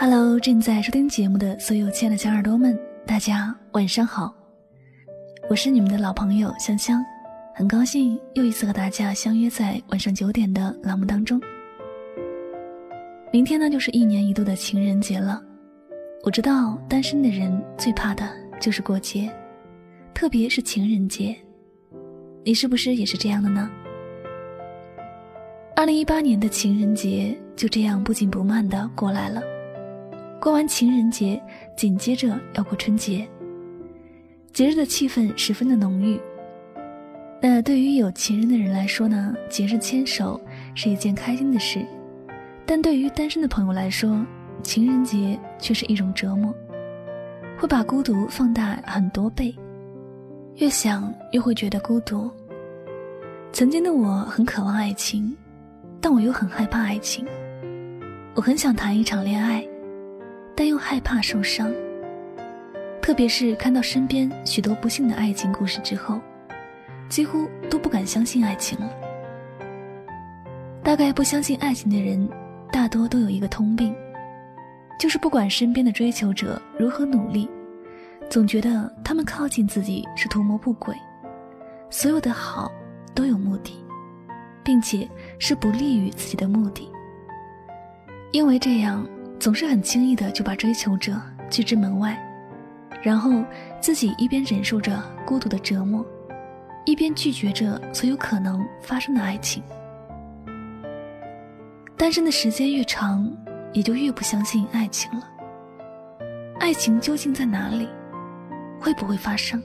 Hello，正在收听节目的所有亲爱的小耳朵们，大家晚上好！我是你们的老朋友香香，很高兴又一次和大家相约在晚上九点的栏目当中。明天呢，就是一年一度的情人节了。我知道单身的人最怕的就是过节，特别是情人节。你是不是也是这样的呢？二零一八年的情人节就这样不紧不慢的过来了。过完情人节，紧接着要过春节。节日的气氛十分的浓郁。那对于有情人的人来说呢，节日牵手是一件开心的事；但对于单身的朋友来说，情人节却是一种折磨，会把孤独放大很多倍。越想越会觉得孤独。曾经的我很渴望爱情，但我又很害怕爱情。我很想谈一场恋爱。但又害怕受伤，特别是看到身边许多不幸的爱情故事之后，几乎都不敢相信爱情了。大概不相信爱情的人，大多都有一个通病，就是不管身边的追求者如何努力，总觉得他们靠近自己是图谋不轨，所有的好都有目的，并且是不利于自己的目的，因为这样。总是很轻易的就把追求者拒之门外，然后自己一边忍受着孤独的折磨，一边拒绝着所有可能发生的爱情。单身的时间越长，也就越不相信爱情了。爱情究竟在哪里？会不会发生？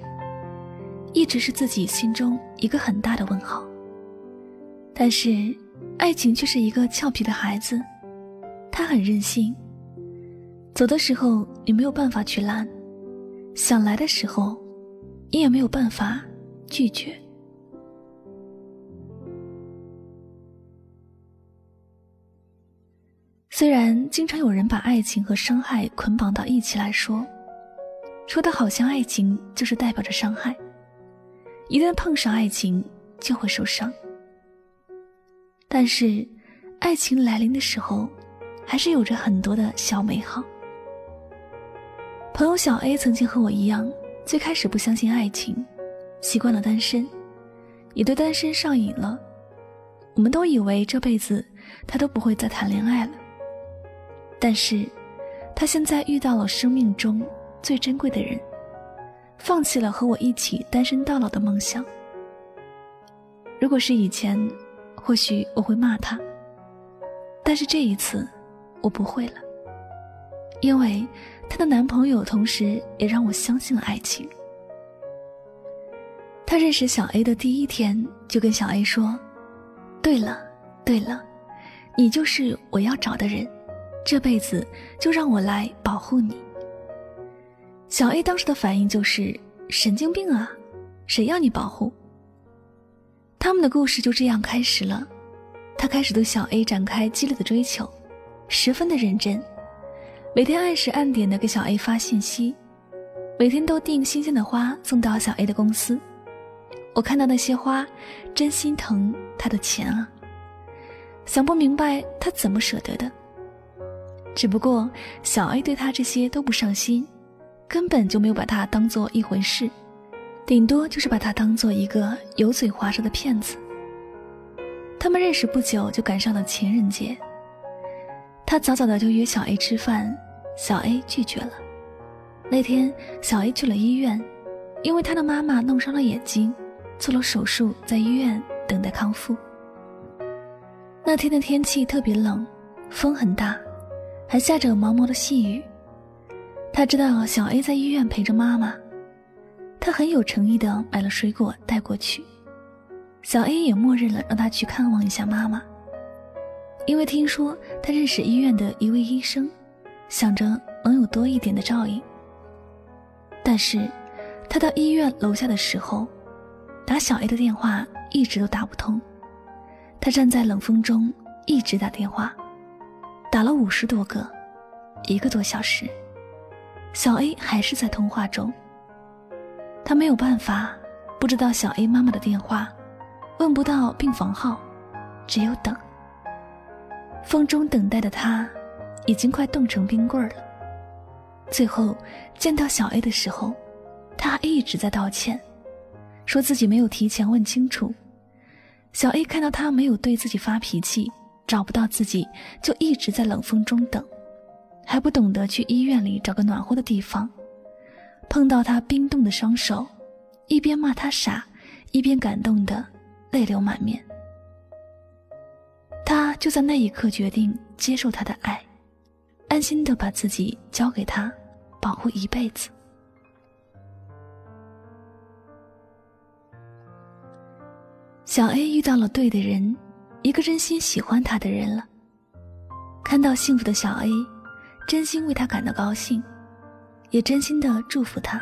一直是自己心中一个很大的问号。但是，爱情却是一个俏皮的孩子，他很任性。走的时候，你没有办法去拦；想来的时候，你也没有办法拒绝。虽然经常有人把爱情和伤害捆绑到一起来说，说的好像爱情就是代表着伤害，一旦碰上爱情就会受伤。但是，爱情来临的时候，还是有着很多的小美好。朋友小 A 曾经和我一样，最开始不相信爱情，习惯了单身，也对单身上瘾了。我们都以为这辈子他都不会再谈恋爱了。但是，他现在遇到了生命中最珍贵的人，放弃了和我一起单身到老的梦想。如果是以前，或许我会骂他，但是这一次，我不会了，因为。她的男朋友同时也让我相信了爱情。他认识小 A 的第一天，就跟小 A 说：“对了，对了，你就是我要找的人，这辈子就让我来保护你。”小 A 当时的反应就是：“神经病啊，谁要你保护？”他们的故事就这样开始了。他开始对小 A 展开激烈的追求，十分的认真。每天按时按点的给小 A 发信息，每天都订新鲜的花送到小 A 的公司。我看到那些花，真心疼他的钱啊！想不明白他怎么舍得的。只不过小 A 对他这些都不上心，根本就没有把他当做一回事，顶多就是把他当做一个油嘴滑舌的骗子。他们认识不久就赶上了情人节。他早早的就约小 A 吃饭，小 A 拒绝了。那天，小 A 去了医院，因为他的妈妈弄伤了眼睛，做了手术，在医院等待康复。那天的天气特别冷，风很大，还下着毛毛的细雨。他知道小 A 在医院陪着妈妈，他很有诚意的买了水果带过去。小 A 也默认了让他去看望一下妈妈，因为听说他认识医院的一位医生，想着能有多一点的照应。但是，他到医院楼下的时候，打小 A 的电话一直都打不通。他站在冷风中一直打电话，打了五十多个，一个多小时。小 A 还是在通话中，他没有办法，不知道小 A 妈妈的电话，问不到病房号，只有等。风中等待的他，已经快冻成冰棍了。最后见到小 A 的时候，他还一直在道歉，说自己没有提前问清楚。小 A 看到他没有对自己发脾气，找不到自己，就一直在冷风中等。还不懂得去医院里找个暖和的地方，碰到他冰冻的双手，一边骂他傻，一边感动的泪流满面。他就在那一刻决定接受他的爱，安心的把自己交给他，保护一辈子。小 A 遇到了对的人，一个真心喜欢他的人了。看到幸福的小 A。真心为他感到高兴，也真心的祝福他。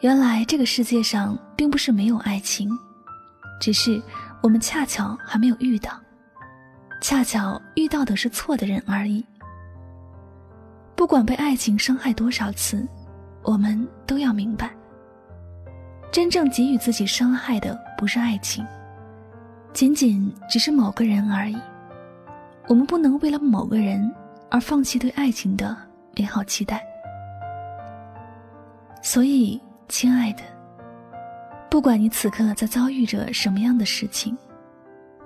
原来这个世界上并不是没有爱情，只是我们恰巧还没有遇到，恰巧遇到的是错的人而已。不管被爱情伤害多少次，我们都要明白，真正给予自己伤害的不是爱情，仅仅只是某个人而已。我们不能为了某个人。而放弃对爱情的美好期待。所以，亲爱的，不管你此刻在遭遇着什么样的事情，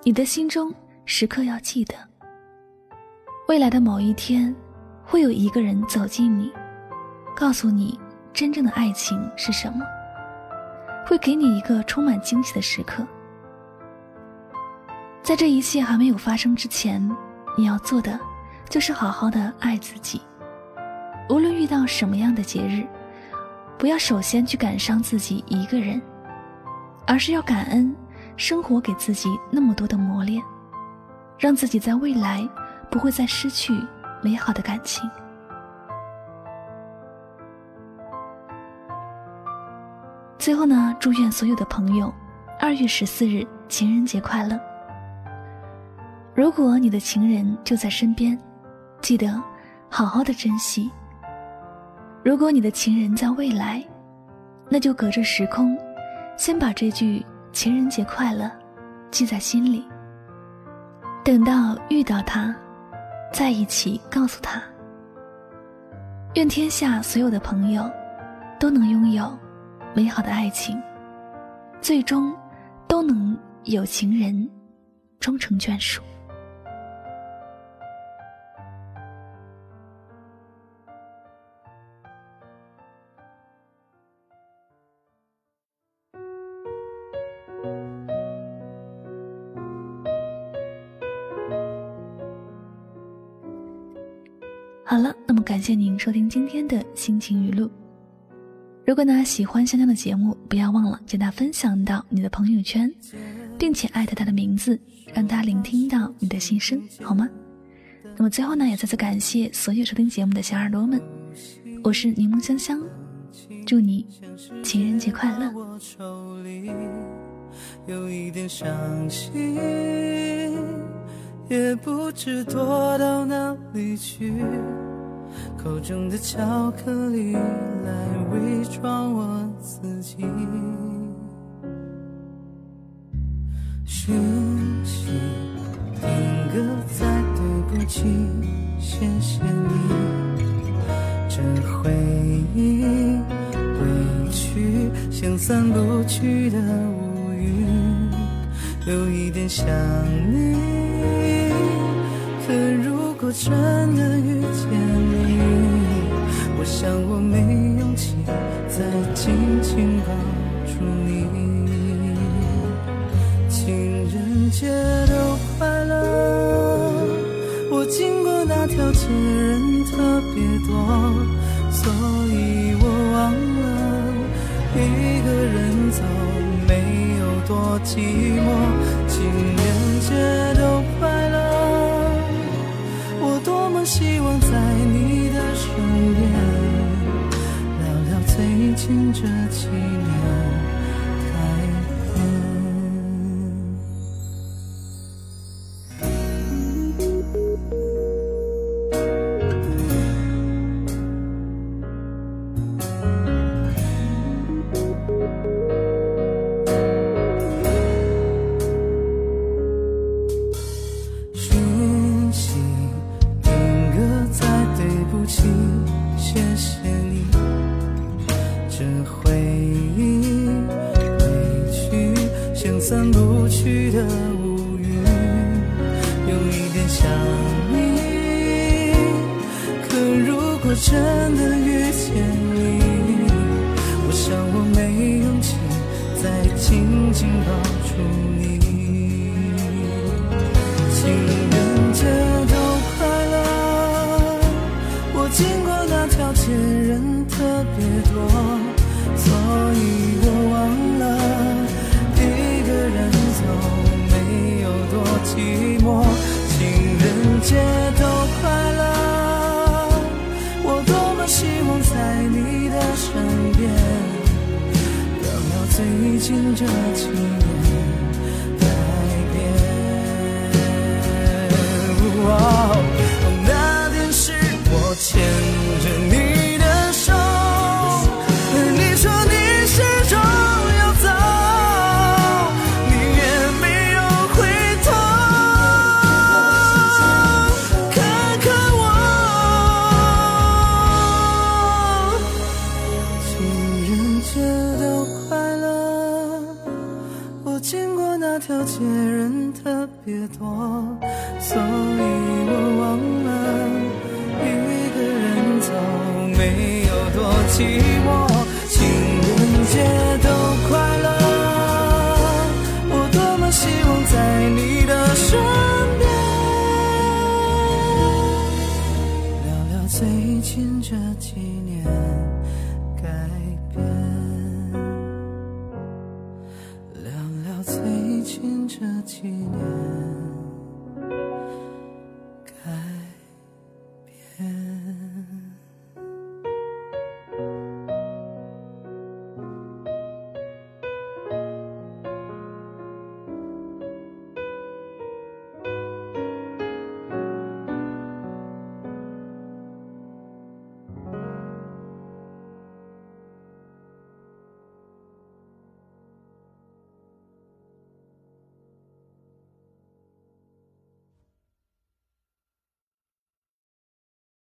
你的心中时刻要记得，未来的某一天，会有一个人走进你，告诉你真正的爱情是什么，会给你一个充满惊喜的时刻。在这一切还没有发生之前，你要做的。就是好好的爱自己，无论遇到什么样的节日，不要首先去感伤自己一个人，而是要感恩生活给自己那么多的磨练，让自己在未来不会再失去美好的感情。最后呢，祝愿所有的朋友二月十四日情人节快乐。如果你的情人就在身边。记得好好的珍惜。如果你的情人在未来，那就隔着时空，先把这句“情人节快乐”记在心里。等到遇到他，在一起告诉他。愿天下所有的朋友都能拥有美好的爱情，最终都能有情人终成眷属。好了，那么感谢您收听今天的心情语录。如果呢喜欢香香的节目，不要忘了将它分享到你的朋友圈，并且艾特他的名字，让他聆听到你的心声，好吗？那么最后呢，也再次感谢所有收听节目的小耳朵们，我是柠檬香香，祝你情人节快乐。有一点伤心，也不知躲到哪里去。口中的巧克力来伪装我自己。讯息定格在对不起，谢谢你。这回忆委屈像散不去的乌云，有一点想你。可如果真的遇见你，我想我没勇气再紧紧抱住你，情人节都快乐。我经过那条街，人特别多，所以我忘了一个人多寂寞。情人节都快乐，我多么希望在你的身边，聊聊最近这几年。去的乌云有一点想你可如果真的遇见你我想我没勇气再紧紧抱最近这几